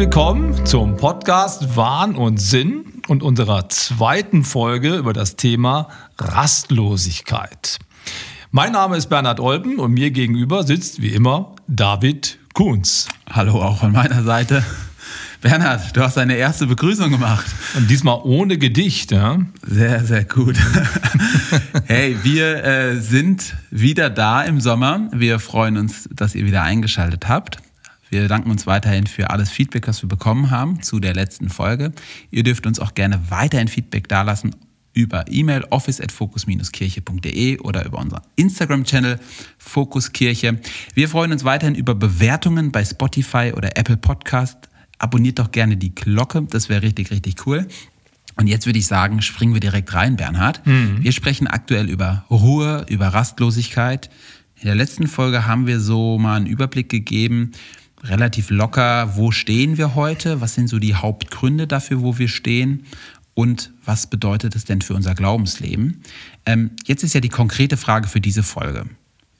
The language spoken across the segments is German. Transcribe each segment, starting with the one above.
willkommen zum Podcast Wahn und Sinn und unserer zweiten Folge über das Thema Rastlosigkeit. Mein Name ist Bernhard Olpen und mir gegenüber sitzt wie immer David Kuhns. Hallo auch von meiner Seite. Bernhard, du hast deine erste Begrüßung gemacht. Und diesmal ohne Gedicht, ja? Sehr, sehr gut. hey, wir äh, sind wieder da im Sommer. Wir freuen uns, dass ihr wieder eingeschaltet habt. Wir danken uns weiterhin für alles Feedback, das wir bekommen haben zu der letzten Folge. Ihr dürft uns auch gerne weiterhin Feedback dalassen über E-Mail office at focus-kirche.de oder über unseren Instagram-Channel Fokuskirche. Wir freuen uns weiterhin über Bewertungen bei Spotify oder Apple Podcast. Abonniert doch gerne die Glocke, das wäre richtig, richtig cool. Und jetzt würde ich sagen, springen wir direkt rein, Bernhard. Mhm. Wir sprechen aktuell über Ruhe, über Rastlosigkeit. In der letzten Folge haben wir so mal einen Überblick gegeben, relativ locker, wo stehen wir heute, was sind so die Hauptgründe dafür, wo wir stehen und was bedeutet es denn für unser Glaubensleben. Ähm, jetzt ist ja die konkrete Frage für diese Folge.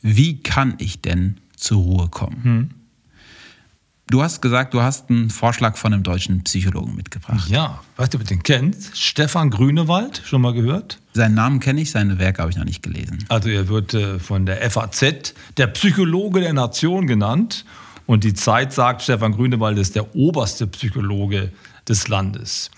Wie kann ich denn zur Ruhe kommen? Hm. Du hast gesagt, du hast einen Vorschlag von einem deutschen Psychologen mitgebracht. Ja, weißt du, ob du den kennst? Stefan Grünewald, schon mal gehört? Seinen Namen kenne ich, seine Werke habe ich noch nicht gelesen. Also er wird äh, von der FAZ der Psychologe der Nation genannt und die Zeit sagt, Stefan Grünewald ist der oberste Psychologe des Landes.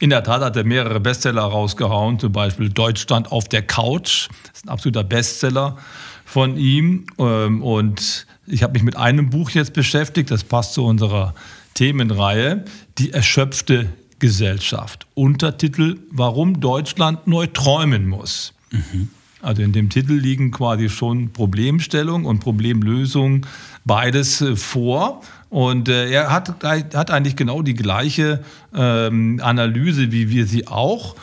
In der Tat hat er mehrere Bestseller rausgehauen, zum Beispiel Deutschland auf der Couch. Das ist ein absoluter Bestseller von ihm. Ähm, und ich habe mich mit einem Buch jetzt beschäftigt, das passt zu unserer Themenreihe, Die erschöpfte Gesellschaft. Untertitel, warum Deutschland neu träumen muss. Mhm. Also in dem Titel liegen quasi schon Problemstellung und Problemlösung beides äh, vor. Und äh, er hat, hat eigentlich genau die gleiche ähm, Analyse, wie wir sie auch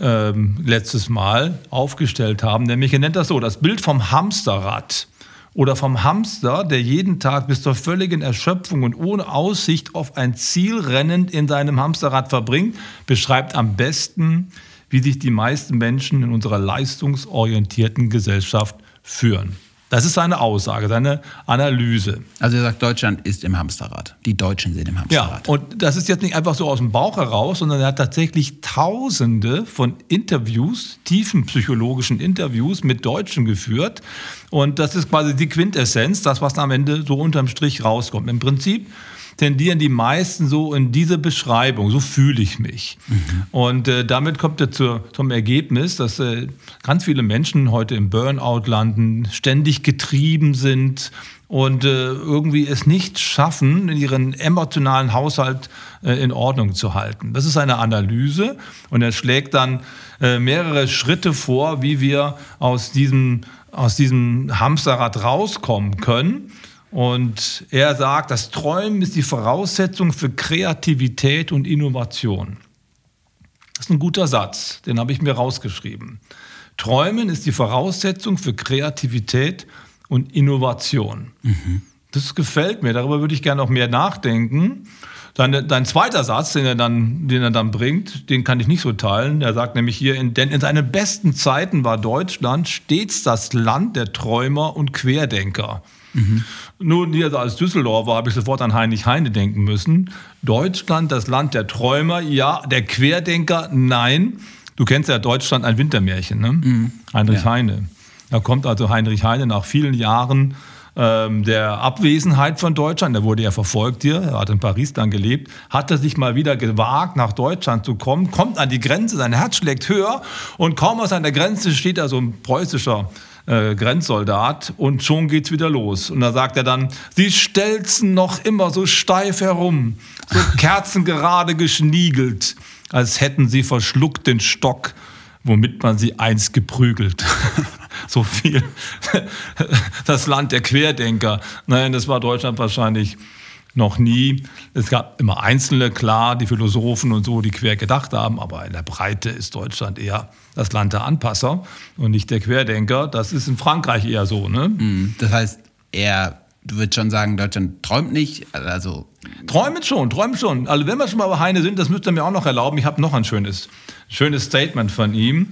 ähm, letztes Mal aufgestellt haben. Nämlich, er nennt das so, das Bild vom Hamsterrad oder vom Hamster, der jeden Tag bis zur völligen Erschöpfung und ohne Aussicht auf ein Ziel rennend in seinem Hamsterrad verbringt, beschreibt am besten, wie sich die meisten Menschen in unserer leistungsorientierten Gesellschaft führen. Das ist seine Aussage, seine Analyse. Also er sagt, Deutschland ist im Hamsterrad. Die Deutschen sind im Hamsterrad. Ja, und das ist jetzt nicht einfach so aus dem Bauch heraus, sondern er hat tatsächlich Tausende von Interviews, tiefen psychologischen Interviews mit Deutschen geführt. Und das ist quasi die Quintessenz, das, was am Ende so unterm Strich rauskommt. Im Prinzip tendieren die meisten so in diese Beschreibung, so fühle ich mich. Mhm. Und äh, damit kommt er zu, zum Ergebnis, dass äh, ganz viele Menschen heute im Burnout landen, ständig getrieben sind und äh, irgendwie es nicht schaffen, ihren emotionalen Haushalt äh, in Ordnung zu halten. Das ist eine Analyse und er schlägt dann äh, mehrere Schritte vor, wie wir aus diesem, aus diesem Hamsterrad rauskommen können. Und er sagt, das Träumen ist die Voraussetzung für Kreativität und Innovation. Das ist ein guter Satz, den habe ich mir rausgeschrieben. Träumen ist die Voraussetzung für Kreativität und Innovation. Mhm. Das gefällt mir, darüber würde ich gerne noch mehr nachdenken. Dein, dein zweiter Satz, den er, dann, den er dann bringt, den kann ich nicht so teilen. Er sagt nämlich hier, in, denn in seinen besten Zeiten war Deutschland stets das Land der Träumer und Querdenker. Mhm. Nun, hier als Düsseldorfer habe ich sofort an Heinrich Heine denken müssen. Deutschland, das Land der Träumer, ja, der Querdenker, nein. Du kennst ja Deutschland ein Wintermärchen, ne? Mhm. Heinrich ja. Heine. Da kommt also Heinrich Heine nach vielen Jahren ähm, der Abwesenheit von Deutschland, er wurde ja verfolgt hier, er hat in Paris dann gelebt, hat er sich mal wieder gewagt, nach Deutschland zu kommen, kommt an die Grenze, sein Herz schlägt höher und kaum aus einer Grenze steht da so ein preußischer äh, Grenzsoldat und schon geht's wieder los. Und da sagt er dann, sie stelzen noch immer so steif herum, so kerzengerade geschniegelt, als hätten sie verschluckt den Stock, womit man sie einst geprügelt. so viel. Das Land der Querdenker. Nein, das war Deutschland wahrscheinlich noch nie. Es gab immer Einzelne, klar, die Philosophen und so, die quer gedacht haben, aber in der Breite ist Deutschland eher das Land der Anpasser und nicht der Querdenker. Das ist in Frankreich eher so. Ne? Mhm. Das heißt, er, du würdest schon sagen, Deutschland träumt nicht, also... Träumt schon, träumt schon. Also wenn wir schon mal bei Heine sind, das müsst ihr mir auch noch erlauben. Ich habe noch ein schönes, schönes Statement von ihm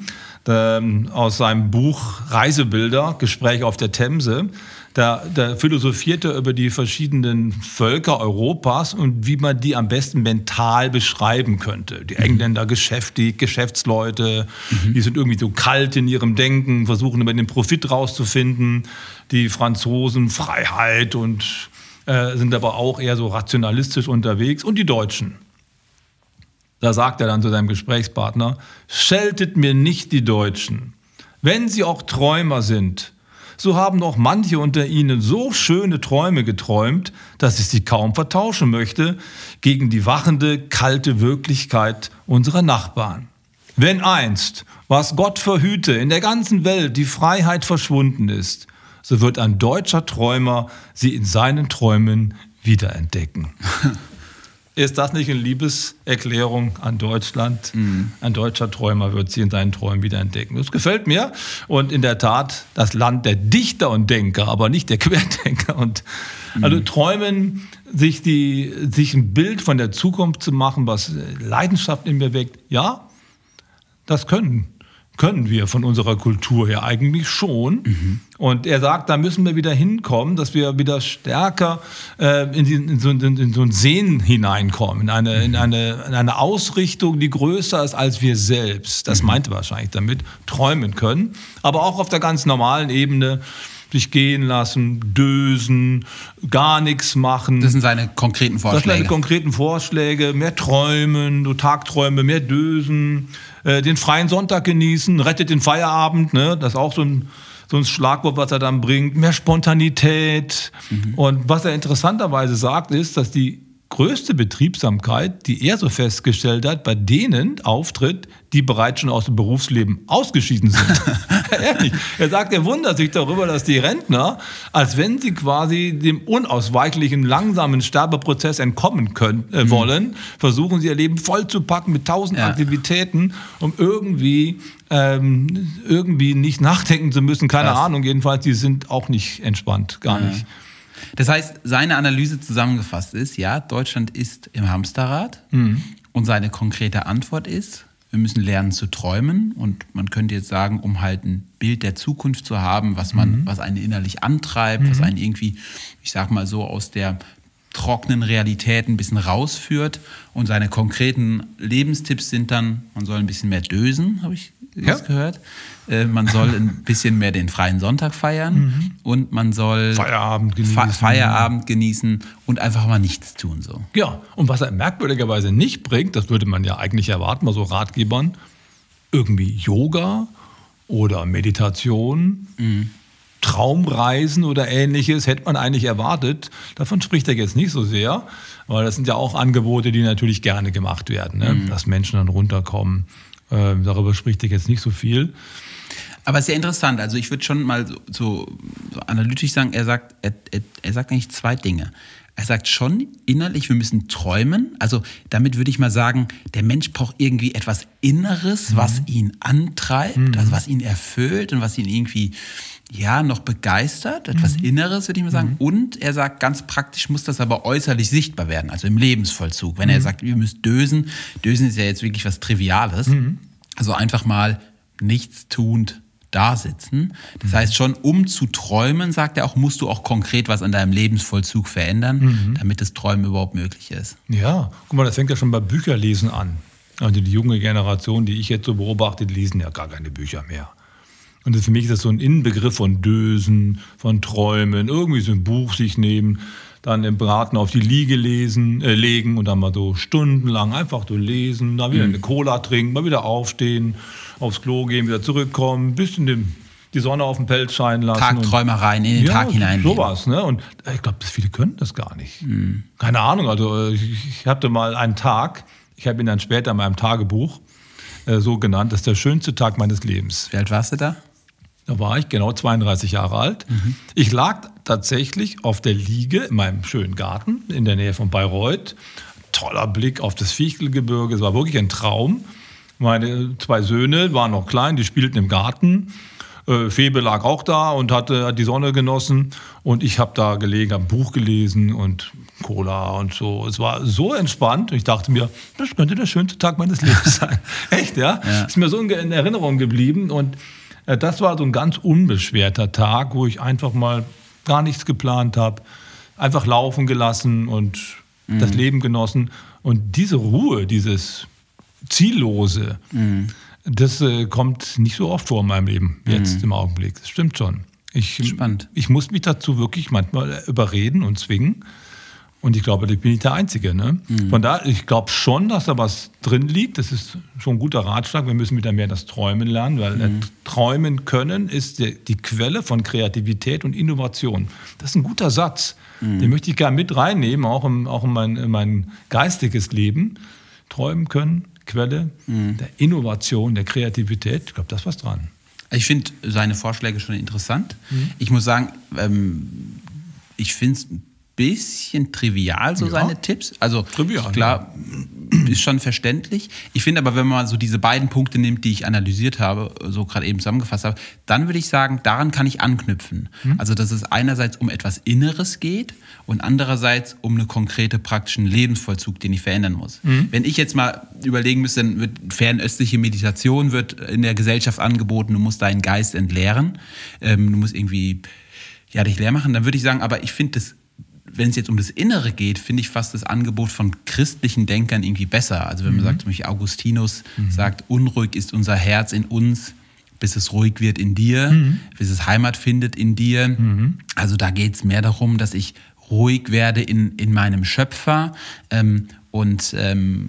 ähm, aus seinem Buch Reisebilder, Gespräch auf der Themse. Da, da philosophiert er über die verschiedenen Völker Europas und wie man die am besten mental beschreiben könnte. Die Engländer geschäftig, Geschäftsleute, mhm. die sind irgendwie so kalt in ihrem Denken, versuchen immer den Profit rauszufinden. Die Franzosen Freiheit und äh, sind aber auch eher so rationalistisch unterwegs. Und die Deutschen. Da sagt er dann zu seinem Gesprächspartner, scheltet mir nicht die Deutschen. Wenn sie auch Träumer sind, so haben doch manche unter ihnen so schöne Träume geträumt, dass ich sie kaum vertauschen möchte gegen die wachende, kalte Wirklichkeit unserer Nachbarn. Wenn einst, was Gott verhüte, in der ganzen Welt die Freiheit verschwunden ist, so wird ein deutscher Träumer sie in seinen Träumen wiederentdecken. Ist das nicht eine Liebeserklärung an Deutschland? Mhm. Ein deutscher Träumer wird sie in seinen Träumen wieder entdecken. Das gefällt mir. Und in der Tat das Land der Dichter und Denker, aber nicht der Querdenker. Und mhm. also träumen, sich, die, sich ein Bild von der Zukunft zu machen, was Leidenschaft in mir weckt, ja, das können können wir von unserer Kultur her eigentlich schon. Mhm. Und er sagt, da müssen wir wieder hinkommen, dass wir wieder stärker äh, in, die, in, so, in, in, so, ein Sehen hineinkommen, in eine, mhm. in, eine, in eine Ausrichtung, die größer ist als wir selbst. Das mhm. meinte wahrscheinlich damit, träumen können. Aber auch auf der ganz normalen Ebene sich gehen lassen, dösen, gar nichts machen. Das sind seine konkreten Vorschläge. Das sind seine konkreten Vorschläge. Mehr träumen, so Tagträume, mehr dösen, äh, den freien Sonntag genießen, rettet den Feierabend, ne? das ist auch so ein, so ein Schlagwort, was er dann bringt, mehr Spontanität. Mhm. Und was er interessanterweise sagt, ist, dass die größte Betriebsamkeit, die er so festgestellt hat, bei denen auftritt, die bereits schon aus dem Berufsleben ausgeschieden sind. Ehrlich. Er sagt, er wundert sich darüber, dass die Rentner, als wenn sie quasi dem unausweichlichen, langsamen Sterbeprozess entkommen können, äh, mhm. wollen, mhm. versuchen sie ihr Leben voll zu packen mit tausend ja. Aktivitäten, um irgendwie, ähm, irgendwie nicht nachdenken zu müssen. Keine das. Ahnung, jedenfalls, die sind auch nicht entspannt, gar ja. nicht. Das heißt, seine Analyse zusammengefasst ist, ja, Deutschland ist im Hamsterrad mhm. und seine konkrete Antwort ist, wir müssen lernen zu träumen und man könnte jetzt sagen, um halt ein Bild der Zukunft zu haben, was man, mhm. was einen innerlich antreibt, mhm. was einen irgendwie, ich sag mal so, aus der trockenen Realität ein bisschen rausführt. Und seine konkreten Lebenstipps sind dann, man soll ein bisschen mehr dösen, habe ich ja. gehört. Äh, man soll ein bisschen mehr den freien Sonntag feiern mhm. und man soll Feierabend genießen. Fe Feierabend genießen und einfach mal nichts tun. So. Ja, und was er merkwürdigerweise nicht bringt, das würde man ja eigentlich erwarten, mal so Ratgebern, irgendwie Yoga oder Meditation. Mhm. Traumreisen oder ähnliches hätte man eigentlich erwartet. Davon spricht er jetzt nicht so sehr, weil das sind ja auch Angebote, die natürlich gerne gemacht werden, ne? mhm. dass Menschen dann runterkommen. Äh, darüber spricht er jetzt nicht so viel. Aber sehr interessant. Also ich würde schon mal so, so, so, analytisch sagen, er sagt, er, er, er sagt eigentlich zwei Dinge. Er sagt schon innerlich, wir müssen träumen. Also damit würde ich mal sagen, der Mensch braucht irgendwie etwas Inneres, mhm. was ihn antreibt, mhm. also was ihn erfüllt und was ihn irgendwie ja noch begeistert, etwas mhm. Inneres, würde ich mal sagen. Mhm. Und er sagt, ganz praktisch muss das aber äußerlich sichtbar werden, also im Lebensvollzug. Wenn er mhm. sagt, wir müssen dösen, dösen ist ja jetzt wirklich was Triviales. Mhm. Also einfach mal nichts tuend da sitzen. Das mhm. heißt schon, um zu träumen, sagt er auch, musst du auch konkret was an deinem Lebensvollzug verändern, mhm. damit das Träumen überhaupt möglich ist. Ja, guck mal, das fängt ja schon bei Bücherlesen an. Also die junge Generation, die ich jetzt so beobachte, die lesen ja gar keine Bücher mehr. Und für mich ist das so ein Inbegriff von Dösen, von Träumen, irgendwie so ein Buch sich nehmen, dann im Braten auf die Liege lesen, äh, legen und dann mal so stundenlang einfach so lesen, dann wieder mhm. eine Cola trinken, mal wieder aufstehen, aufs Klo gehen, wieder zurückkommen, ein bisschen den, die Sonne auf den Pelz scheinen lassen. Tagträumereien in den ja, Tag hinein. Sowas, ne? Und ich glaube, viele können das gar nicht. Mhm. Keine Ahnung, also ich, ich hatte mal einen Tag, ich habe ihn dann später in meinem Tagebuch äh, so genannt, das ist der schönste Tag meines Lebens. Wie alt warst du da? Da war ich genau 32 Jahre alt. Mhm. Ich lag tatsächlich auf der Liege in meinem schönen Garten in der Nähe von Bayreuth. Toller Blick auf das Fichtelgebirge. Es war wirklich ein Traum. Meine zwei Söhne waren noch klein, die spielten im Garten. Äh, Febe lag auch da und hatte, hat die Sonne genossen. Und ich habe da gelegen, habe ein Buch gelesen und Cola und so. Es war so entspannt. Ich dachte mir, das könnte der schönste Tag meines Lebens sein. Echt, ja? ja? Ist mir so in Erinnerung geblieben. Und äh, das war so ein ganz unbeschwerter Tag, wo ich einfach mal gar nichts geplant habe, einfach laufen gelassen und mhm. das Leben genossen. Und diese Ruhe, dieses Ziellose, mhm. das äh, kommt nicht so oft vor in meinem Leben jetzt mhm. im Augenblick. Das stimmt schon. Ich, Spannend. Ich muss mich dazu wirklich manchmal überreden und zwingen. Und ich glaube, da bin ich der Einzige. Ne? Mhm. Von daher, ich glaube schon, dass da was drin liegt. Das ist schon ein guter Ratschlag. Wir müssen wieder mehr das Träumen lernen, weil mhm. Träumen können ist die, die, Quelle von Kreativität und Innovation. Das ist ein guter Satz. Mhm. Den möchte ich gerne mit reinnehmen, auch, im, auch in, mein, in mein geistiges Leben. Träumen können, Quelle mhm. der Innovation, der Kreativität. Ich glaube, da ist was dran. Ich finde seine Vorschläge schon interessant. Mhm. Ich muss sagen, ähm, ich finde es bisschen trivial, so ja. seine Tipps. Also trivial, klar, ja. ist schon verständlich. Ich finde aber, wenn man so diese beiden Punkte nimmt, die ich analysiert habe, so gerade eben zusammengefasst habe, dann würde ich sagen, daran kann ich anknüpfen. Hm. Also, dass es einerseits um etwas Inneres geht und andererseits um einen konkreten praktischen Lebensvollzug, den ich verändern muss. Hm. Wenn ich jetzt mal überlegen müsste, dann wird fernöstliche Meditation wird in der Gesellschaft angeboten, du musst deinen Geist entleeren, ähm, du musst irgendwie ja, dich leer machen, dann würde ich sagen, aber ich finde das wenn es jetzt um das Innere geht, finde ich fast das Angebot von christlichen Denkern irgendwie besser. Also wenn man mhm. sagt, zum Beispiel Augustinus mhm. sagt, unruhig ist unser Herz in uns, bis es ruhig wird in dir, mhm. bis es Heimat findet in dir. Mhm. Also da geht es mehr darum, dass ich ruhig werde in, in meinem Schöpfer. Ähm, und ähm,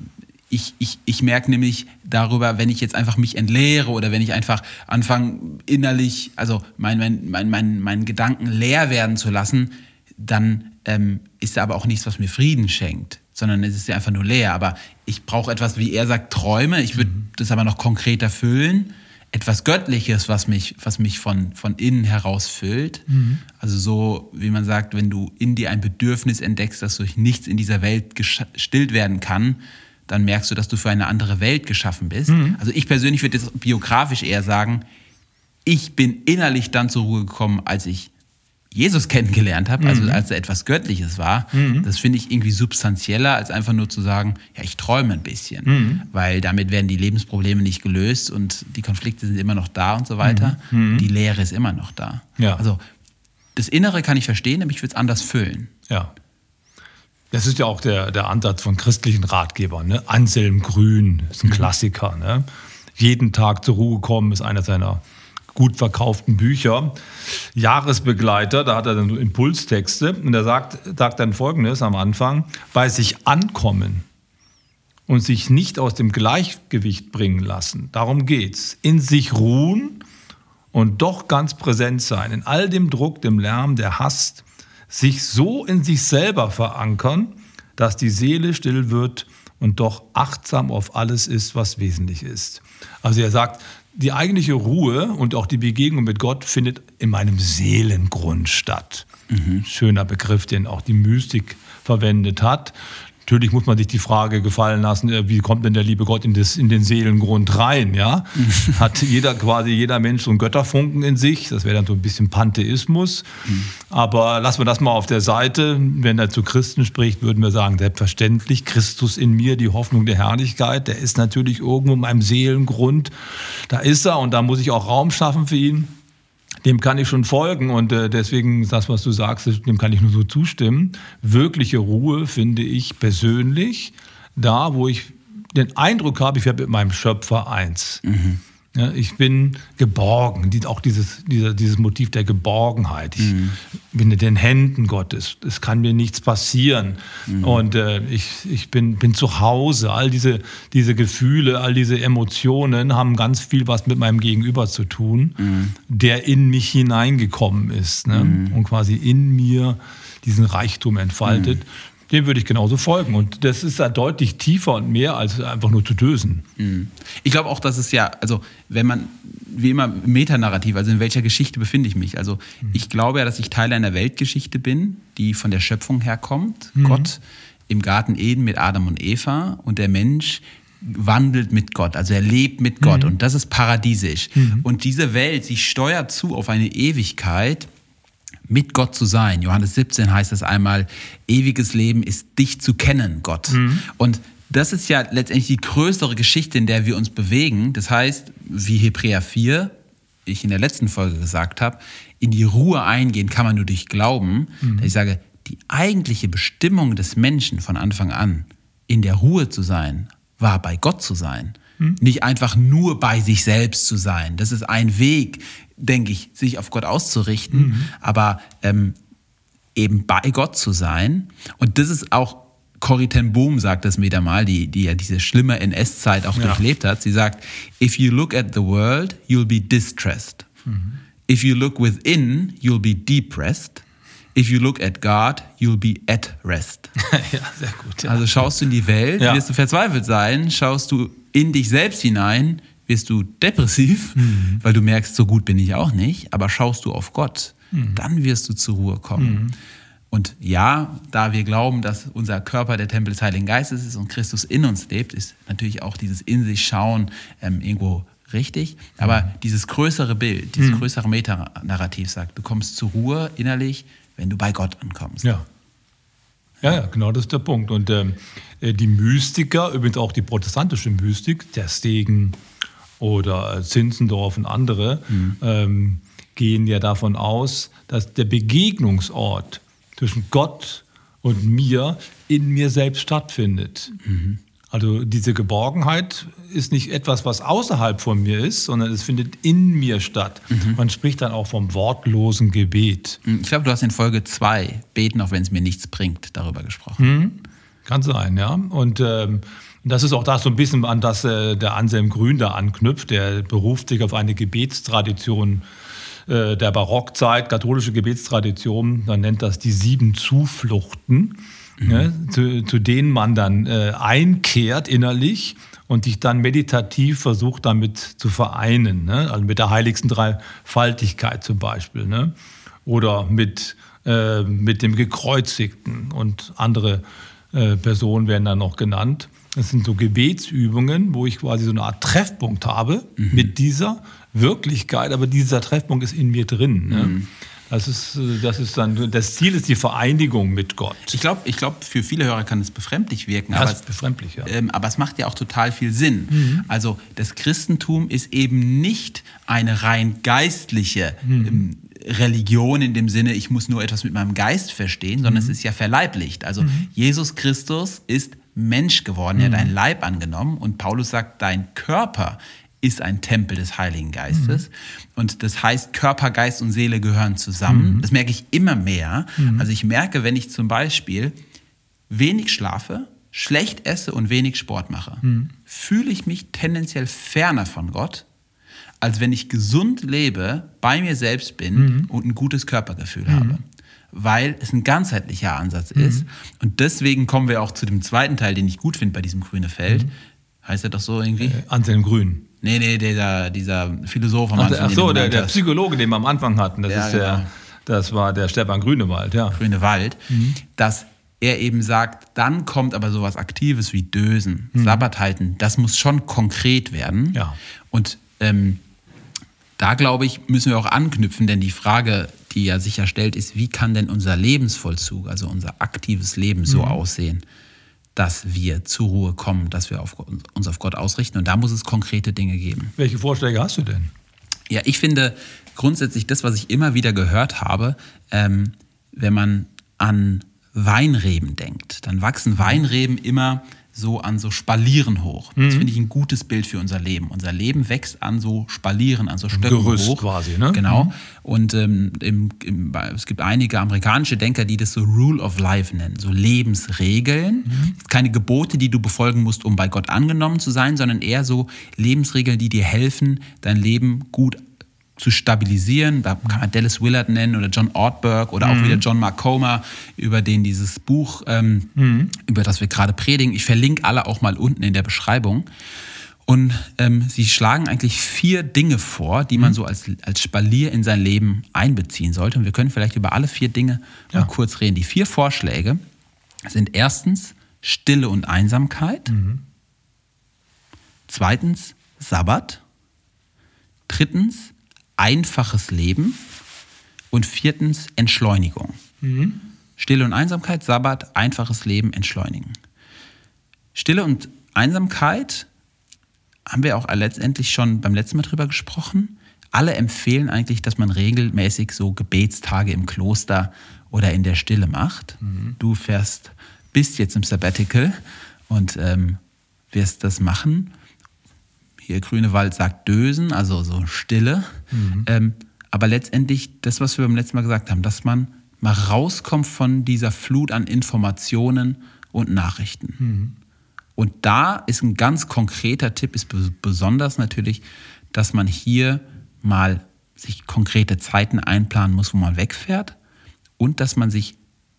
ich, ich, ich merke nämlich darüber, wenn ich jetzt einfach mich entleere oder wenn ich einfach anfange innerlich, also mein, mein, mein, mein, meinen Gedanken leer werden zu lassen, dann ähm, ist aber auch nichts, was mir Frieden schenkt, sondern es ist ja einfach nur leer. Aber ich brauche etwas, wie er sagt, Träume. Ich würde mhm. das aber noch konkreter füllen. Etwas Göttliches, was mich, was mich von, von innen heraus füllt. Mhm. Also so, wie man sagt, wenn du in dir ein Bedürfnis entdeckst, dass durch nichts in dieser Welt gestillt werden kann, dann merkst du, dass du für eine andere Welt geschaffen bist. Mhm. Also ich persönlich würde jetzt biografisch eher sagen, ich bin innerlich dann zur Ruhe gekommen, als ich Jesus kennengelernt habe, also mhm. als er etwas Göttliches war, mhm. das finde ich irgendwie substanzieller, als einfach nur zu sagen, ja, ich träume ein bisschen. Mhm. Weil damit werden die Lebensprobleme nicht gelöst und die Konflikte sind immer noch da und so weiter. Mhm. Mhm. Die Lehre ist immer noch da. Ja. Also das Innere kann ich verstehen, aber ich würde es anders füllen. Ja. Das ist ja auch der, der Ansatz von christlichen Ratgebern. Ne? Anselm Grün ist ein mhm. Klassiker. Ne? Jeden Tag zur Ruhe kommen ist einer seiner gut verkauften Bücher. Jahresbegleiter, da hat er dann so Impulstexte und er sagt, sagt dann folgendes am Anfang, bei sich ankommen und sich nicht aus dem Gleichgewicht bringen lassen. Darum geht's. In sich ruhen und doch ganz präsent sein. In all dem Druck, dem Lärm, der Hass, sich so in sich selber verankern, dass die Seele still wird und doch achtsam auf alles ist, was wesentlich ist. Also er sagt, die eigentliche Ruhe und auch die Begegnung mit Gott findet in meinem Seelengrund statt. Mhm. Schöner Begriff, den auch die Mystik verwendet hat. Natürlich muss man sich die Frage gefallen lassen, äh, wie kommt denn der liebe Gott in, das, in den Seelengrund rein? Ja? Hat jeder quasi jeder Mensch so einen Götterfunken in sich? Das wäre dann so ein bisschen Pantheismus. Mhm. Aber lassen wir das mal auf der Seite. Wenn er zu Christen spricht, würden wir sagen, selbstverständlich, Christus in mir, die Hoffnung der Herrlichkeit, der ist natürlich irgendwo in meinem Seelengrund. Da ist er und da muss ich auch Raum schaffen für ihn dem kann ich schon folgen und äh, deswegen das, was du sagst, dem kann ich nur so zustimmen. Wirkliche Ruhe finde ich persönlich da, wo ich den Eindruck habe, ich werde mit meinem Schöpfer eins. Mhm. Ja, ich bin geborgen, auch dieses, dieser, dieses Motiv der Geborgenheit. Ich mhm. bin in den Händen Gottes. Es kann mir nichts passieren. Mhm. Und äh, ich, ich bin, bin zu Hause. All diese, diese Gefühle, all diese Emotionen haben ganz viel was mit meinem Gegenüber zu tun, mhm. der in mich hineingekommen ist ne? Mhm. und quasi in mir diesen Reichtum entfaltet. Dem würde ich genauso folgen. Und das ist da deutlich tiefer und mehr als einfach nur zu dösen. Mhm. Ich glaube auch, dass es ja, also wenn man, wie immer, Metanarrativ, also in welcher Geschichte befinde ich mich? Also mhm. ich glaube ja, dass ich Teil einer Weltgeschichte bin, die von der Schöpfung herkommt. Mhm. Gott im Garten Eden mit Adam und Eva und der Mensch wandelt mit Gott, also er lebt mit Gott mhm. und das ist paradiesisch. Mhm. Und diese Welt, sie steuert zu auf eine Ewigkeit, mit Gott zu sein. Johannes 17 heißt es einmal, ewiges Leben ist dich zu kennen, Gott. Mhm. Und das ist ja letztendlich die größere Geschichte, in der wir uns bewegen. Das heißt, wie Hebräer 4, ich in der letzten Folge gesagt habe, in die Ruhe eingehen kann man nur durch Glauben, mhm. ich sage, die eigentliche Bestimmung des Menschen von Anfang an, in der Ruhe zu sein, war bei Gott zu sein. Mhm. Nicht einfach nur bei sich selbst zu sein. Das ist ein Weg, denke ich, sich auf Gott auszurichten, mhm. aber ähm, eben bei Gott zu sein. Und das ist auch Corrie ten Boom sagt das wieder mal, die, die ja diese schlimme NS-Zeit auch ja. durchlebt hat. Sie sagt, if you look at the world, you'll be distressed. Mhm. If you look within, you'll be depressed. If you look at God, you'll be at rest. ja, sehr gut. Ja. Also schaust du in die Welt, ja. wirst du verzweifelt sein. Schaust du in dich selbst hinein, wirst du depressiv, mhm. weil du merkst, so gut bin ich auch nicht. Aber schaust du auf Gott, mhm. dann wirst du zur Ruhe kommen. Mhm. Und ja, da wir glauben, dass unser Körper der Tempel des Heiligen Geistes ist und Christus in uns lebt, ist natürlich auch dieses in sich schauen ähm, irgendwo richtig. Aber mhm. dieses größere Bild, dieses mhm. größere Metanarrativ sagt, du kommst zur Ruhe innerlich, wenn du bei Gott ankommst. Ja. Ja, ja, genau, das ist der Punkt. Und ähm, äh, die Mystiker, übrigens auch die protestantische Mystik, der Stegen oder Zinzendorf und andere, mhm. ähm, gehen ja davon aus, dass der Begegnungsort zwischen Gott und mir in mir selbst stattfindet. Mhm. Also diese Geborgenheit ist nicht etwas, was außerhalb von mir ist, sondern es findet in mir statt. Mhm. Man spricht dann auch vom wortlosen Gebet. Mhm. Ich glaube, du hast in Folge 2, Beten, auch wenn es mir nichts bringt, darüber gesprochen. Mhm. Kann sein, ja. Und ähm, das ist auch das so ein bisschen, an das äh, der Anselm Grün da anknüpft. Der beruft sich auf eine Gebetstradition äh, der Barockzeit, katholische Gebetstradition, man nennt das die sieben Zufluchten, mhm. ne, zu, zu, denen man dann äh, einkehrt innerlich und sich dann meditativ versucht damit zu vereinen. Ne? Also mit der heiligsten Dreifaltigkeit zum Beispiel. Ne? Oder mit, äh, mit dem Gekreuzigten und andere äh, Personen werden dann noch genannt. Das sind so Gebetsübungen, wo ich quasi so eine Art Treffpunkt habe mhm. mit dieser Wirklichkeit, aber dieser Treffpunkt ist in mir drin. Ne? Mhm. Das ist, das ist dann, das Ziel ist die Vereinigung mit Gott. Ich glaube, ich glaub, für viele Hörer kann es befremdlich wirken. Ja, aber, es ist befremdlich, ja. Ähm, aber es macht ja auch total viel Sinn. Mhm. Also das Christentum ist eben nicht eine rein geistliche mhm. ähm, Religion in dem Sinne, ich muss nur etwas mit meinem Geist verstehen, sondern mhm. es ist ja verleiblicht. Also mhm. Jesus Christus ist Mensch geworden, er hat mhm. einen Leib angenommen und Paulus sagt, dein Körper ist ein Tempel des Heiligen Geistes. Mhm. Und das heißt, Körper, Geist und Seele gehören zusammen. Mhm. Das merke ich immer mehr. Mhm. Also ich merke, wenn ich zum Beispiel wenig schlafe, schlecht esse und wenig Sport mache, mhm. fühle ich mich tendenziell ferner von Gott, als wenn ich gesund lebe, bei mir selbst bin mhm. und ein gutes Körpergefühl habe. Weil es ein ganzheitlicher Ansatz mhm. ist. Und deswegen kommen wir auch zu dem zweiten Teil, den ich gut finde bei diesem grüne Feld. Mhm. Heißt er doch so irgendwie? Äh, Anselm Grün. Nee, nee, dieser, dieser Philosoph am Anfang. Ach, so, der, der, Psychologe, den wir am Anfang hatten. Das, ja, ist der, genau. das war der Stefan Grünewald, ja. Grünewald. Mhm. Dass er eben sagt, dann kommt aber sowas Aktives wie Dösen, mhm. Sabbat halten. Das muss schon konkret werden. Ja. Und ähm, da, glaube ich, müssen wir auch anknüpfen, denn die Frage, die ja sicher stellt, ist, wie kann denn unser Lebensvollzug, also unser aktives Leben so mhm. aussehen? dass wir zur Ruhe kommen, dass wir auf, uns auf Gott ausrichten. Und da muss es konkrete Dinge geben. Welche Vorschläge hast du denn? Ja, ich finde grundsätzlich das, was ich immer wieder gehört habe, ähm, wenn man an Weinreben denkt, dann wachsen Weinreben immer so an so Spalieren hoch. Mhm. Das finde ich ein gutes Bild für unser Leben. Unser Leben wächst an so Spalieren, an so Stöcken Gerüst hoch. quasi, ne? Genau. Mhm. Und ähm, im, im, es gibt einige amerikanische Denker, die das so Rule of Life nennen, so Lebensregeln. Mhm. Keine Gebote, die du befolgen musst, um bei Gott angenommen zu sein, sondern eher so Lebensregeln, die dir helfen, dein Leben gut zu stabilisieren. Da kann man Dallas Willard nennen oder John Ortberg oder auch mhm. wieder John Mark Comer, über den dieses Buch, ähm, mhm. über das wir gerade predigen. Ich verlinke alle auch mal unten in der Beschreibung. Und ähm, sie schlagen eigentlich vier Dinge vor, die man mhm. so als, als Spalier in sein Leben einbeziehen sollte. Und wir können vielleicht über alle vier Dinge ja. mal kurz reden. Die vier Vorschläge sind erstens Stille und Einsamkeit. Mhm. Zweitens Sabbat. Drittens einfaches Leben und viertens Entschleunigung. Mhm. Stille und Einsamkeit, Sabbat, einfaches Leben, entschleunigen. Stille und Einsamkeit haben wir auch letztendlich schon beim letzten Mal drüber gesprochen. alle empfehlen eigentlich, dass man regelmäßig so Gebetstage im Kloster oder in der Stille macht. Mhm. Du fährst, bist jetzt im Sabbatical und ähm, wirst das machen. Hier Grünewald sagt Dösen, also so Stille. Mhm. Ähm, aber letztendlich das, was wir beim letzten Mal gesagt haben, dass man mal rauskommt von dieser Flut an Informationen und Nachrichten. Mhm. Und da ist ein ganz konkreter Tipp, ist besonders natürlich, dass man hier mal sich konkrete Zeiten einplanen muss, wo man wegfährt und dass man sich,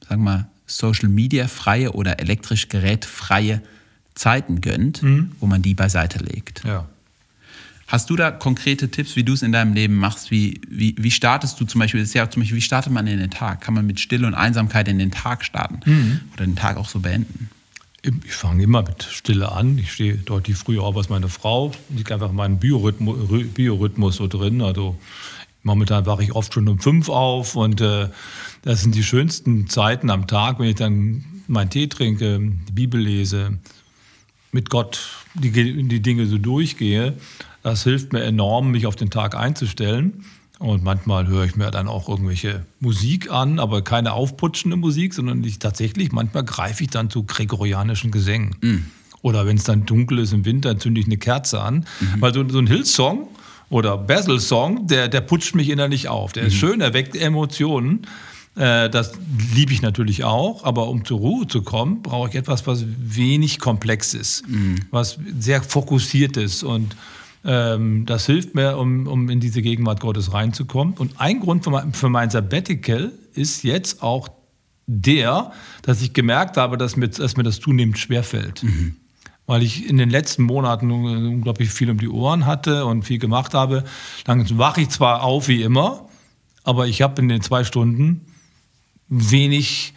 sagen wir mal, Social Media freie oder elektrisch gerätfreie Zeiten gönnt, mhm. wo man die beiseite legt. Ja. Hast du da konkrete Tipps, wie du es in deinem Leben machst? Wie, wie, wie startest du zum Beispiel, das ist ja zum Beispiel, wie startet man in den Tag? Kann man mit Stille und Einsamkeit in den Tag starten mhm. oder den Tag auch so beenden? Ich fange immer mit Stille an. Ich stehe deutlich früher auf als meine Frau. Liegt einfach in meinem Biorhythmus, Biorhythmus so drin. Also momentan wache ich oft schon um fünf auf und äh, das sind die schönsten Zeiten am Tag, wenn ich dann meinen Tee trinke, die Bibel lese, mit Gott die, die Dinge so durchgehe. Das hilft mir enorm, mich auf den Tag einzustellen. Und manchmal höre ich mir dann auch irgendwelche Musik an, aber keine aufputschende Musik, sondern ich tatsächlich, manchmal greife ich dann zu gregorianischen Gesängen. Mm. Oder wenn es dann dunkel ist im Winter, zünde ich eine Kerze an. Mhm. Weil so, so ein Hillsong oder Basil-Song, der, der putscht mich innerlich auf. Der mhm. ist schön, er weckt Emotionen. Äh, das liebe ich natürlich auch, aber um zur Ruhe zu kommen, brauche ich etwas, was wenig komplex ist, mhm. was sehr fokussiert ist und ähm, das hilft mir, um, um in diese Gegenwart Gottes reinzukommen. Und ein Grund für mein, für mein Sabbatical ist jetzt auch der, dass ich gemerkt habe, dass mir, dass mir das zunehmend schwerfällt. Mhm. Weil ich in den letzten Monaten unglaublich viel um die Ohren hatte und viel gemacht habe. Dann wache ich zwar auf wie immer, aber ich habe in den zwei Stunden wenig,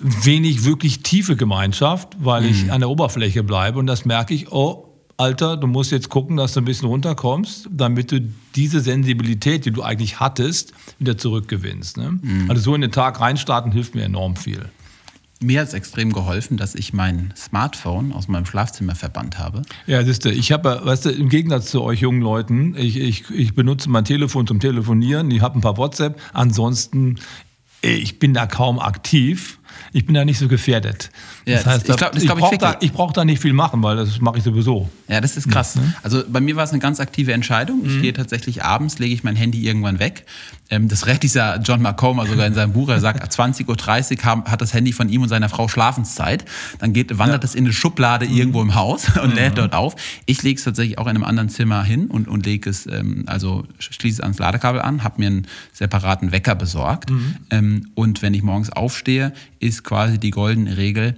wenig wirklich tiefe Gemeinschaft, weil mhm. ich an der Oberfläche bleibe. Und das merke ich, oh, Alter, du musst jetzt gucken, dass du ein bisschen runterkommst, damit du diese Sensibilität, die du eigentlich hattest, wieder zurückgewinnst. Ne? Mhm. Also so in den Tag reinstarten hilft mir enorm viel. Mir hat es extrem geholfen, dass ich mein Smartphone aus meinem Schlafzimmer verbannt habe. Ja, siehst du, ich habe, weißt du, im Gegensatz zu euch jungen Leuten, ich, ich, ich benutze mein Telefon zum Telefonieren, ich habe ein paar WhatsApp, ansonsten, ich bin da kaum aktiv ich bin da nicht so gefährdet. Ja, das heißt, ich, glaub, das ich, ich brauche da, brauch da, nicht viel machen, weil das mache ich sowieso. Ja, das ist krass. Ja, ne? Also bei mir war es eine ganz aktive Entscheidung. Ich mhm. gehe tatsächlich abends, lege ich mein Handy irgendwann weg. Ähm, das recht dieser John McComber sogar in seinem Buch. Er sagt, 20.30 Uhr hat das Handy von ihm und seiner Frau Schlafenszeit. Dann geht, wandert es in eine Schublade mhm. irgendwo im Haus und mhm. lädt dort auf. Ich lege es tatsächlich auch in einem anderen Zimmer hin und, und lege es, ähm, also schließe es ans Ladekabel an, habe mir einen separaten Wecker besorgt. Mhm. Ähm, und wenn ich morgens aufstehe, ist quasi die goldene Regel,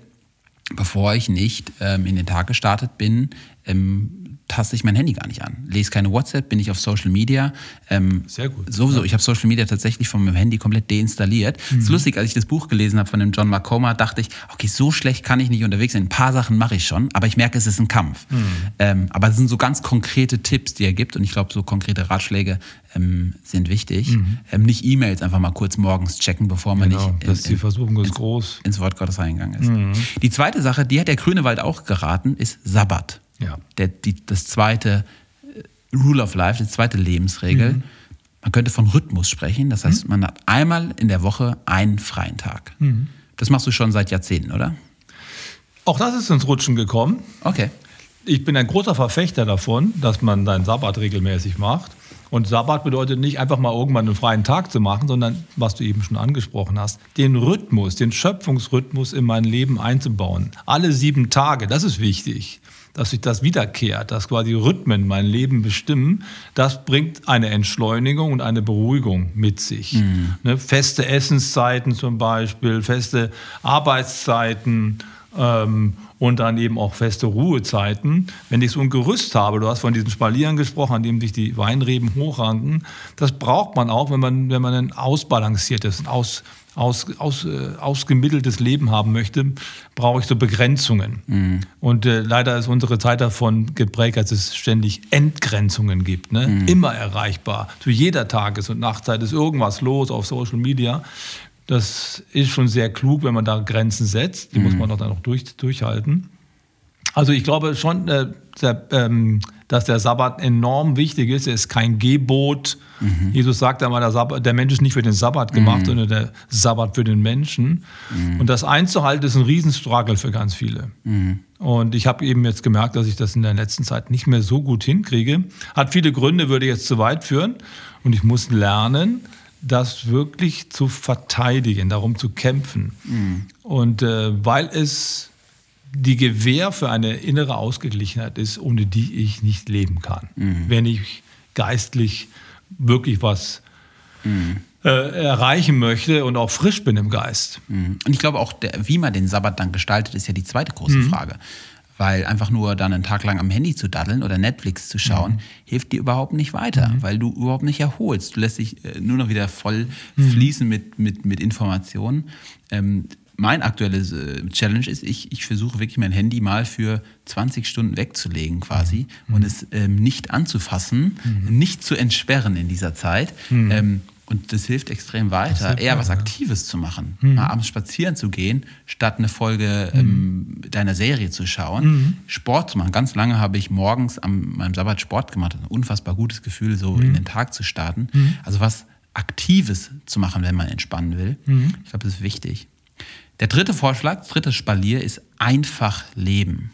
bevor ich nicht ähm, in den Tag gestartet bin, ähm, taste ich mein Handy gar nicht an. Lese keine WhatsApp, bin ich auf Social Media. Ähm, Sehr gut. Sowieso, ich habe Social Media tatsächlich von meinem Handy komplett deinstalliert. Mhm. ist lustig, als ich das Buch gelesen habe von dem John Macoma, dachte ich, okay, so schlecht kann ich nicht unterwegs sein. Ein paar Sachen mache ich schon, aber ich merke, es ist ein Kampf. Mhm. Ähm, aber es sind so ganz konkrete Tipps, die er gibt und ich glaube, so konkrete Ratschläge ähm, sind wichtig. Mhm. Ähm, nicht E-Mails einfach mal kurz morgens checken, bevor man genau, nicht in, das die Versuchung ist ins, groß. ins Wort Gottes reingegangen ist. Mhm. Die zweite Sache, die hat der Grünewald auch geraten, ist Sabbat. Ja. Der, die, das zweite äh, Rule of Life, die zweite Lebensregel. Mhm. Man könnte von Rhythmus sprechen. Das heißt, mhm. man hat einmal in der Woche einen freien Tag. Mhm. Das machst du schon seit Jahrzehnten, oder? Auch das ist ins Rutschen gekommen. Okay. Ich bin ein großer Verfechter davon, dass man seinen Sabbat regelmäßig macht. Und Sabbat bedeutet nicht einfach mal irgendwann einen freien Tag zu machen, sondern, was du eben schon angesprochen hast, den Rhythmus, den Schöpfungsrhythmus in mein Leben einzubauen. Alle sieben Tage, das ist wichtig dass sich das wiederkehrt, dass quasi Rhythmen mein Leben bestimmen, das bringt eine Entschleunigung und eine Beruhigung mit sich. Mhm. Ne, feste Essenszeiten zum Beispiel, feste Arbeitszeiten ähm, und dann eben auch feste Ruhezeiten. Wenn ich so ein Gerüst habe, du hast von diesen Spalieren gesprochen, an dem sich die Weinreben hochranken, das braucht man auch, wenn man, wenn man ein ausbalanciertes, aus, aus, aus, äh, ausgemitteltes Leben haben möchte, brauche ich so Begrenzungen. Mhm. Und äh, leider ist unsere Zeit davon geprägt, dass es ständig Entgrenzungen gibt. Ne? Mhm. Immer erreichbar. Zu jeder Tages- und Nachtzeit ist irgendwas los auf Social Media. Das ist schon sehr klug, wenn man da Grenzen setzt. Die mhm. muss man doch dann auch durch, durchhalten. Also ich glaube schon, äh, der, ähm, dass der Sabbat enorm wichtig ist. Er ist kein Gebot. Mhm. Jesus sagt einmal, der, Sabbat, der Mensch ist nicht für den Sabbat gemacht, mhm. sondern der Sabbat für den Menschen. Mhm. Und das einzuhalten ist ein Riesenstruggle für ganz viele. Mhm. Und ich habe eben jetzt gemerkt, dass ich das in der letzten Zeit nicht mehr so gut hinkriege. Hat viele Gründe, würde jetzt zu weit führen. Und ich muss lernen, das wirklich zu verteidigen, darum zu kämpfen. Mhm. Und äh, weil es die Gewähr für eine innere Ausgeglichenheit ist, ohne die ich nicht leben kann, mhm. wenn ich geistlich wirklich was mhm. äh, erreichen möchte und auch frisch bin im Geist. Mhm. Und ich glaube auch, der, wie man den Sabbat dann gestaltet, ist ja die zweite große mhm. Frage. Weil einfach nur dann einen Tag lang am Handy zu daddeln oder Netflix zu schauen, mhm. hilft dir überhaupt nicht weiter, mhm. weil du überhaupt nicht erholst. Du lässt dich äh, nur noch wieder voll mhm. fließen mit, mit, mit Informationen. Ähm, mein aktuelles äh, Challenge ist, ich, ich versuche wirklich mein Handy mal für 20 Stunden wegzulegen quasi mhm. und es ähm, nicht anzufassen, mhm. nicht zu entsperren in dieser Zeit. Mhm. Ähm, und das hilft extrem weiter, hilft eher was Aktives zu machen. Mhm. Mal abends spazieren zu gehen, statt eine Folge mhm. ähm, deiner Serie zu schauen. Mhm. Sport zu machen. Ganz lange habe ich morgens am meinem Sabbat Sport gemacht. Ein unfassbar gutes Gefühl, so mhm. in den Tag zu starten. Mhm. Also was Aktives zu machen, wenn man entspannen will. Mhm. Ich glaube, das ist wichtig. Der dritte Vorschlag, das dritte Spalier ist einfach leben.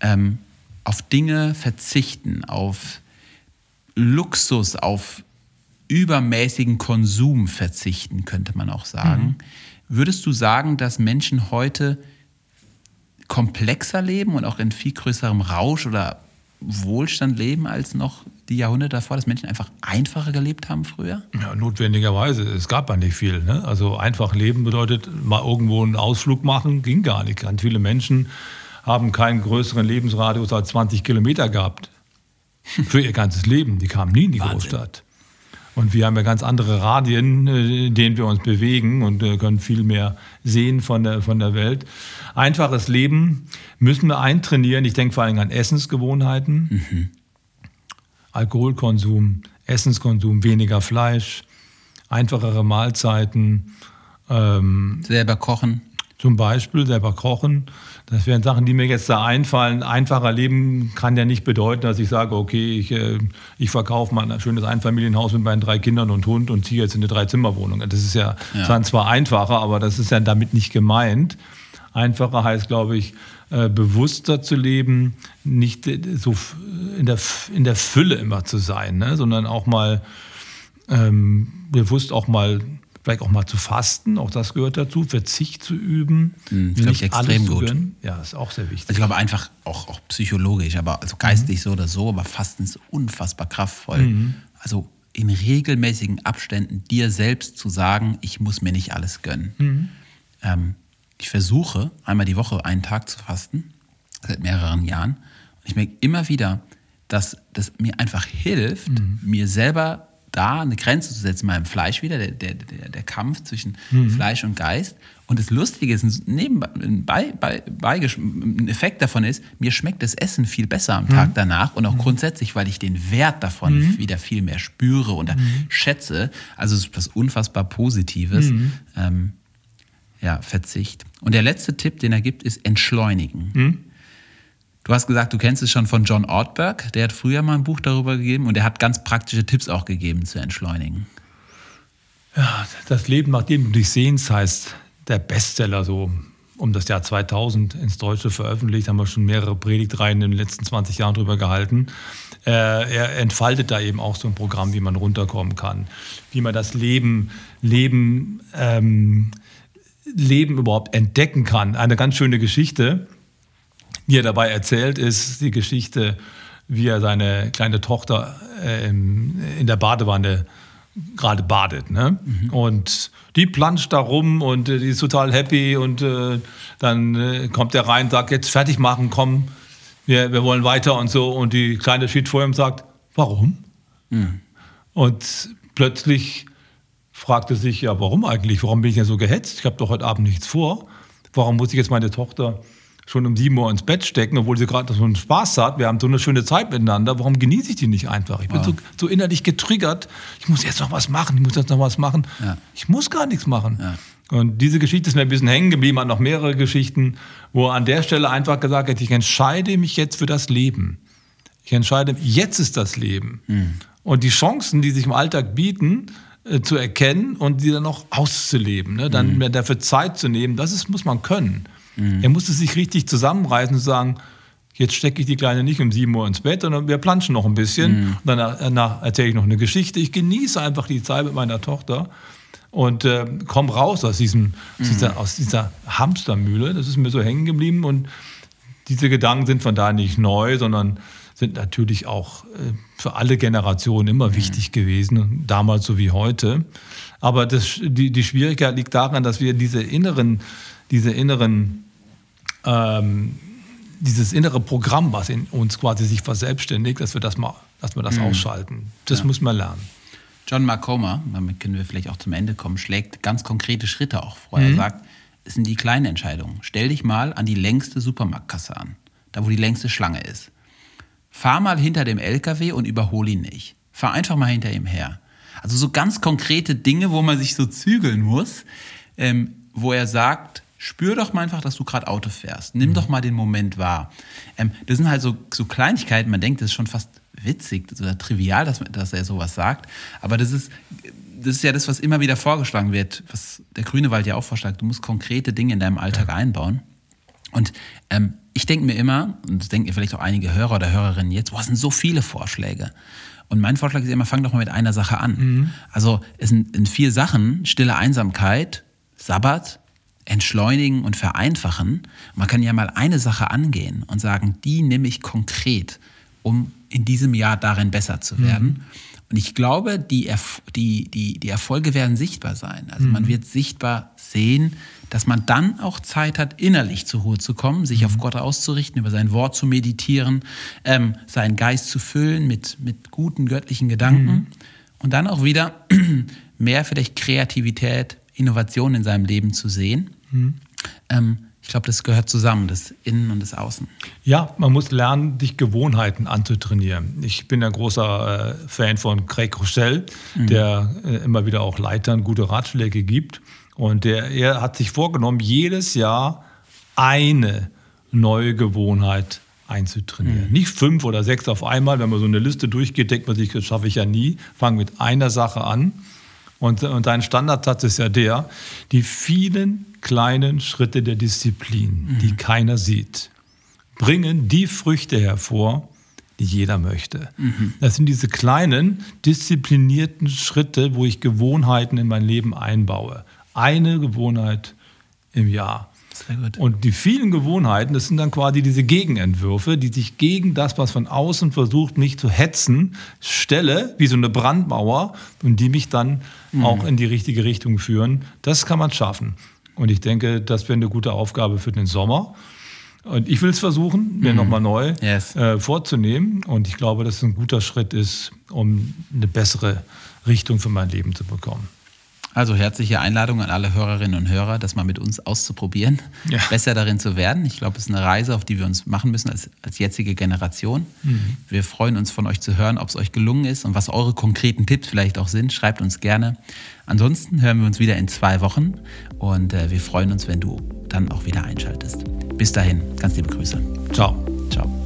Ähm, auf Dinge verzichten, auf Luxus, auf übermäßigen Konsum verzichten, könnte man auch sagen. Mhm. Würdest du sagen, dass Menschen heute komplexer leben und auch in viel größerem Rausch oder Wohlstand leben als noch die Jahrhunderte davor, dass Menschen einfach einfacher gelebt haben früher? Ja, notwendigerweise. Es gab ja nicht viel. Ne? Also einfach leben bedeutet, mal irgendwo einen Ausflug machen, ging gar nicht. Ganz viele Menschen haben keinen größeren Lebensradius als 20 Kilometer gehabt. Für ihr ganzes Leben. Die kamen nie in die Wahnsinn. Großstadt. Und wir haben ja ganz andere Radien, äh, in denen wir uns bewegen und äh, können viel mehr sehen von der, von der Welt. Einfaches Leben müssen wir eintrainieren. Ich denke vor allem an Essensgewohnheiten, mhm. Alkoholkonsum, Essenskonsum, weniger Fleisch, einfachere Mahlzeiten. Ähm, selber kochen. Zum Beispiel selber kochen. Das wären Sachen, die mir jetzt da einfallen. Einfacher Leben kann ja nicht bedeuten, dass ich sage, okay, ich, äh, ich verkaufe mal ein schönes Einfamilienhaus mit meinen drei Kindern und Hund und ziehe jetzt in eine Dreizimmerwohnung. Das ist ja, ja. Dann zwar einfacher, aber das ist ja damit nicht gemeint. Einfacher heißt, glaube ich, äh, bewusster zu leben, nicht so in der, in der Fülle immer zu sein, ne? sondern auch mal ähm, bewusst auch mal vielleicht auch mal zu fasten, auch das gehört dazu, Verzicht zu üben. Mhm, nicht ich extrem gut. Gönnen. Ja, ist auch sehr wichtig. Also ich glaube einfach auch, auch psychologisch, aber also geistig mhm. so oder so, aber Fasten ist unfassbar kraftvoll. Mhm. Also in regelmäßigen Abständen dir selbst zu sagen, ich muss mir nicht alles gönnen. Mhm. Ähm, ich versuche einmal die Woche einen Tag zu fasten, seit mehreren Jahren. Und ich merke immer wieder, dass das mir einfach hilft, mhm. mir selber da eine Grenze zu setzen, meinem Fleisch wieder, der, der, der, Kampf zwischen mhm. Fleisch und Geist. Und das Lustige ist, ein, ein, bei, bei, ein Effekt davon ist, mir schmeckt das Essen viel besser am Tag mhm. danach und auch mhm. grundsätzlich, weil ich den Wert davon mhm. wieder viel mehr spüre und mhm. schätze. Also es ist was unfassbar Positives. Mhm. Ähm, ja, Verzicht. Und der letzte Tipp, den er gibt, ist entschleunigen. Du hast gesagt, du kennst es schon von John Ortberg. Der hat früher mal ein Buch darüber gegeben und er hat ganz praktische Tipps auch gegeben zu entschleunigen. Ja, das Leben nach dem du dich sehnst heißt der Bestseller so um das Jahr 2000 ins Deutsche veröffentlicht, haben wir schon mehrere Predigtreihen in den letzten 20 Jahren drüber gehalten. Äh, er entfaltet da eben auch so ein Programm, wie man runterkommen kann, wie man das Leben, Leben, ähm, Leben überhaupt entdecken kann. Eine ganz schöne Geschichte wie er dabei erzählt, ist die Geschichte, wie er seine kleine Tochter äh, in der Badewanne gerade badet. Ne? Mhm. Und die planscht da rum und äh, die ist total happy und äh, dann äh, kommt er rein und sagt, jetzt fertig machen, komm, wir, wir wollen weiter und so. Und die Kleine steht vor ihm und sagt, warum? Mhm. Und plötzlich fragt er sich, ja, warum eigentlich? Warum bin ich denn so gehetzt? Ich habe doch heute Abend nichts vor. Warum muss ich jetzt meine Tochter schon um 7 Uhr ins Bett stecken, obwohl sie gerade so einen Spaß hat. Wir haben so eine schöne Zeit miteinander. Warum genieße ich die nicht einfach? Ich bin ja. so, so, innerlich getriggert. Ich muss jetzt noch was machen. Ich muss jetzt noch was machen. Ja. Ich muss gar nichts machen. Ja. Und diese Geschichte ist mir ein bisschen hängen geblieben, hat noch mehrere Geschichten, wo er an der Stelle einfach gesagt hat, ich entscheide mich jetzt für das Leben. Ich entscheide, jetzt ist das Leben. Mhm. Und die Chancen, die sich im Alltag bieten, äh, zu erkennen und die dann auch auszuleben, ne? dann mhm. dafür Zeit zu nehmen, das ist, muss man können. Mhm. Er musste sich richtig zusammenreißen und sagen, jetzt stecke ich die Kleine nicht um 7 Uhr ins Bett, sondern wir planschen noch ein bisschen. Mhm. Danach, danach erzähle ich noch eine Geschichte. Ich genieße einfach die Zeit mit meiner Tochter und äh, komme raus aus, diesem, mhm. dieser, aus dieser Hamstermühle. Das ist mir so hängen geblieben und diese Gedanken sind von da nicht neu, sondern sind natürlich auch äh, für alle Generationen immer mhm. wichtig gewesen, damals so wie heute. Aber das, die, die Schwierigkeit liegt daran, dass wir diese inneren, diese inneren ähm, dieses innere Programm, was in uns quasi sich verselbstständigt, dass wir das mal, dass wir das mhm. ausschalten. Das ja. muss man lernen. John Marcoma, damit können wir vielleicht auch zum Ende kommen, schlägt ganz konkrete Schritte auch vor. Er mhm. sagt, es sind die kleinen Entscheidungen. Stell dich mal an die längste Supermarktkasse an, da wo die längste Schlange ist. Fahr mal hinter dem LKW und überhol ihn nicht. Fahr einfach mal hinter ihm her. Also so ganz konkrete Dinge, wo man sich so zügeln muss, ähm, wo er sagt, spür doch mal einfach, dass du gerade Auto fährst. Nimm mhm. doch mal den Moment wahr. Ähm, das sind halt so, so Kleinigkeiten, man denkt, das ist schon fast witzig oder trivial, dass, dass er sowas sagt. Aber das ist, das ist ja das, was immer wieder vorgeschlagen wird, was der Grüne Wald ja auch vorschlägt. Du musst konkrete Dinge in deinem Alltag ja. einbauen. Und ähm, ich denke mir immer, und das denken vielleicht auch einige Hörer oder Hörerinnen jetzt, boah, es sind so viele Vorschläge. Und mein Vorschlag ist immer, fang doch mal mit einer Sache an. Mhm. Also es sind in vier Sachen, stille Einsamkeit, Sabbat, entschleunigen und vereinfachen. Man kann ja mal eine Sache angehen und sagen, die nehme ich konkret, um in diesem Jahr darin besser zu werden. Mhm. Und ich glaube, die, Erf die, die, die Erfolge werden sichtbar sein. Also mhm. man wird sichtbar sehen, dass man dann auch Zeit hat, innerlich zur Ruhe zu kommen, sich mhm. auf Gott auszurichten, über sein Wort zu meditieren, ähm, seinen Geist zu füllen mit, mit guten göttlichen Gedanken mhm. und dann auch wieder mehr vielleicht Kreativität, Innovation in seinem Leben zu sehen. Mhm. Ähm, ich glaube, das gehört zusammen, das Innen und das Außen. Ja, man muss lernen, dich Gewohnheiten anzutrainieren. Ich bin ein großer äh, Fan von Craig Rochelle, mhm. der äh, immer wieder auch Leitern gute Ratschläge gibt. Und der, er hat sich vorgenommen, jedes Jahr eine neue Gewohnheit einzutrainieren. Mhm. Nicht fünf oder sechs auf einmal. Wenn man so eine Liste durchgeht, denkt man sich, das schaffe ich ja nie. Fang mit einer Sache an. Und, und dein Standardsatz ist ja der, die vielen kleinen Schritte der Disziplin, mhm. die keiner sieht, bringen die Früchte hervor, die jeder möchte. Mhm. Das sind diese kleinen, disziplinierten Schritte, wo ich Gewohnheiten in mein Leben einbaue. Eine Gewohnheit im Jahr. Und die vielen Gewohnheiten, das sind dann quasi diese Gegenentwürfe, die sich gegen das, was von außen versucht, mich zu hetzen, stelle, wie so eine Brandmauer, und die mich dann mhm. auch in die richtige Richtung führen. Das kann man schaffen. Und ich denke, das wäre eine gute Aufgabe für den Sommer. Und ich will es versuchen, mir mhm. nochmal neu yes. äh, vorzunehmen. Und ich glaube, dass es ein guter Schritt ist, um eine bessere Richtung für mein Leben zu bekommen. Also herzliche Einladung an alle Hörerinnen und Hörer, das mal mit uns auszuprobieren, ja. besser darin zu werden. Ich glaube, es ist eine Reise, auf die wir uns machen müssen als, als jetzige Generation. Mhm. Wir freuen uns von euch zu hören, ob es euch gelungen ist und was eure konkreten Tipps vielleicht auch sind. Schreibt uns gerne. Ansonsten hören wir uns wieder in zwei Wochen und äh, wir freuen uns, wenn du dann auch wieder einschaltest. Bis dahin, ganz liebe Grüße. Ciao. Ciao.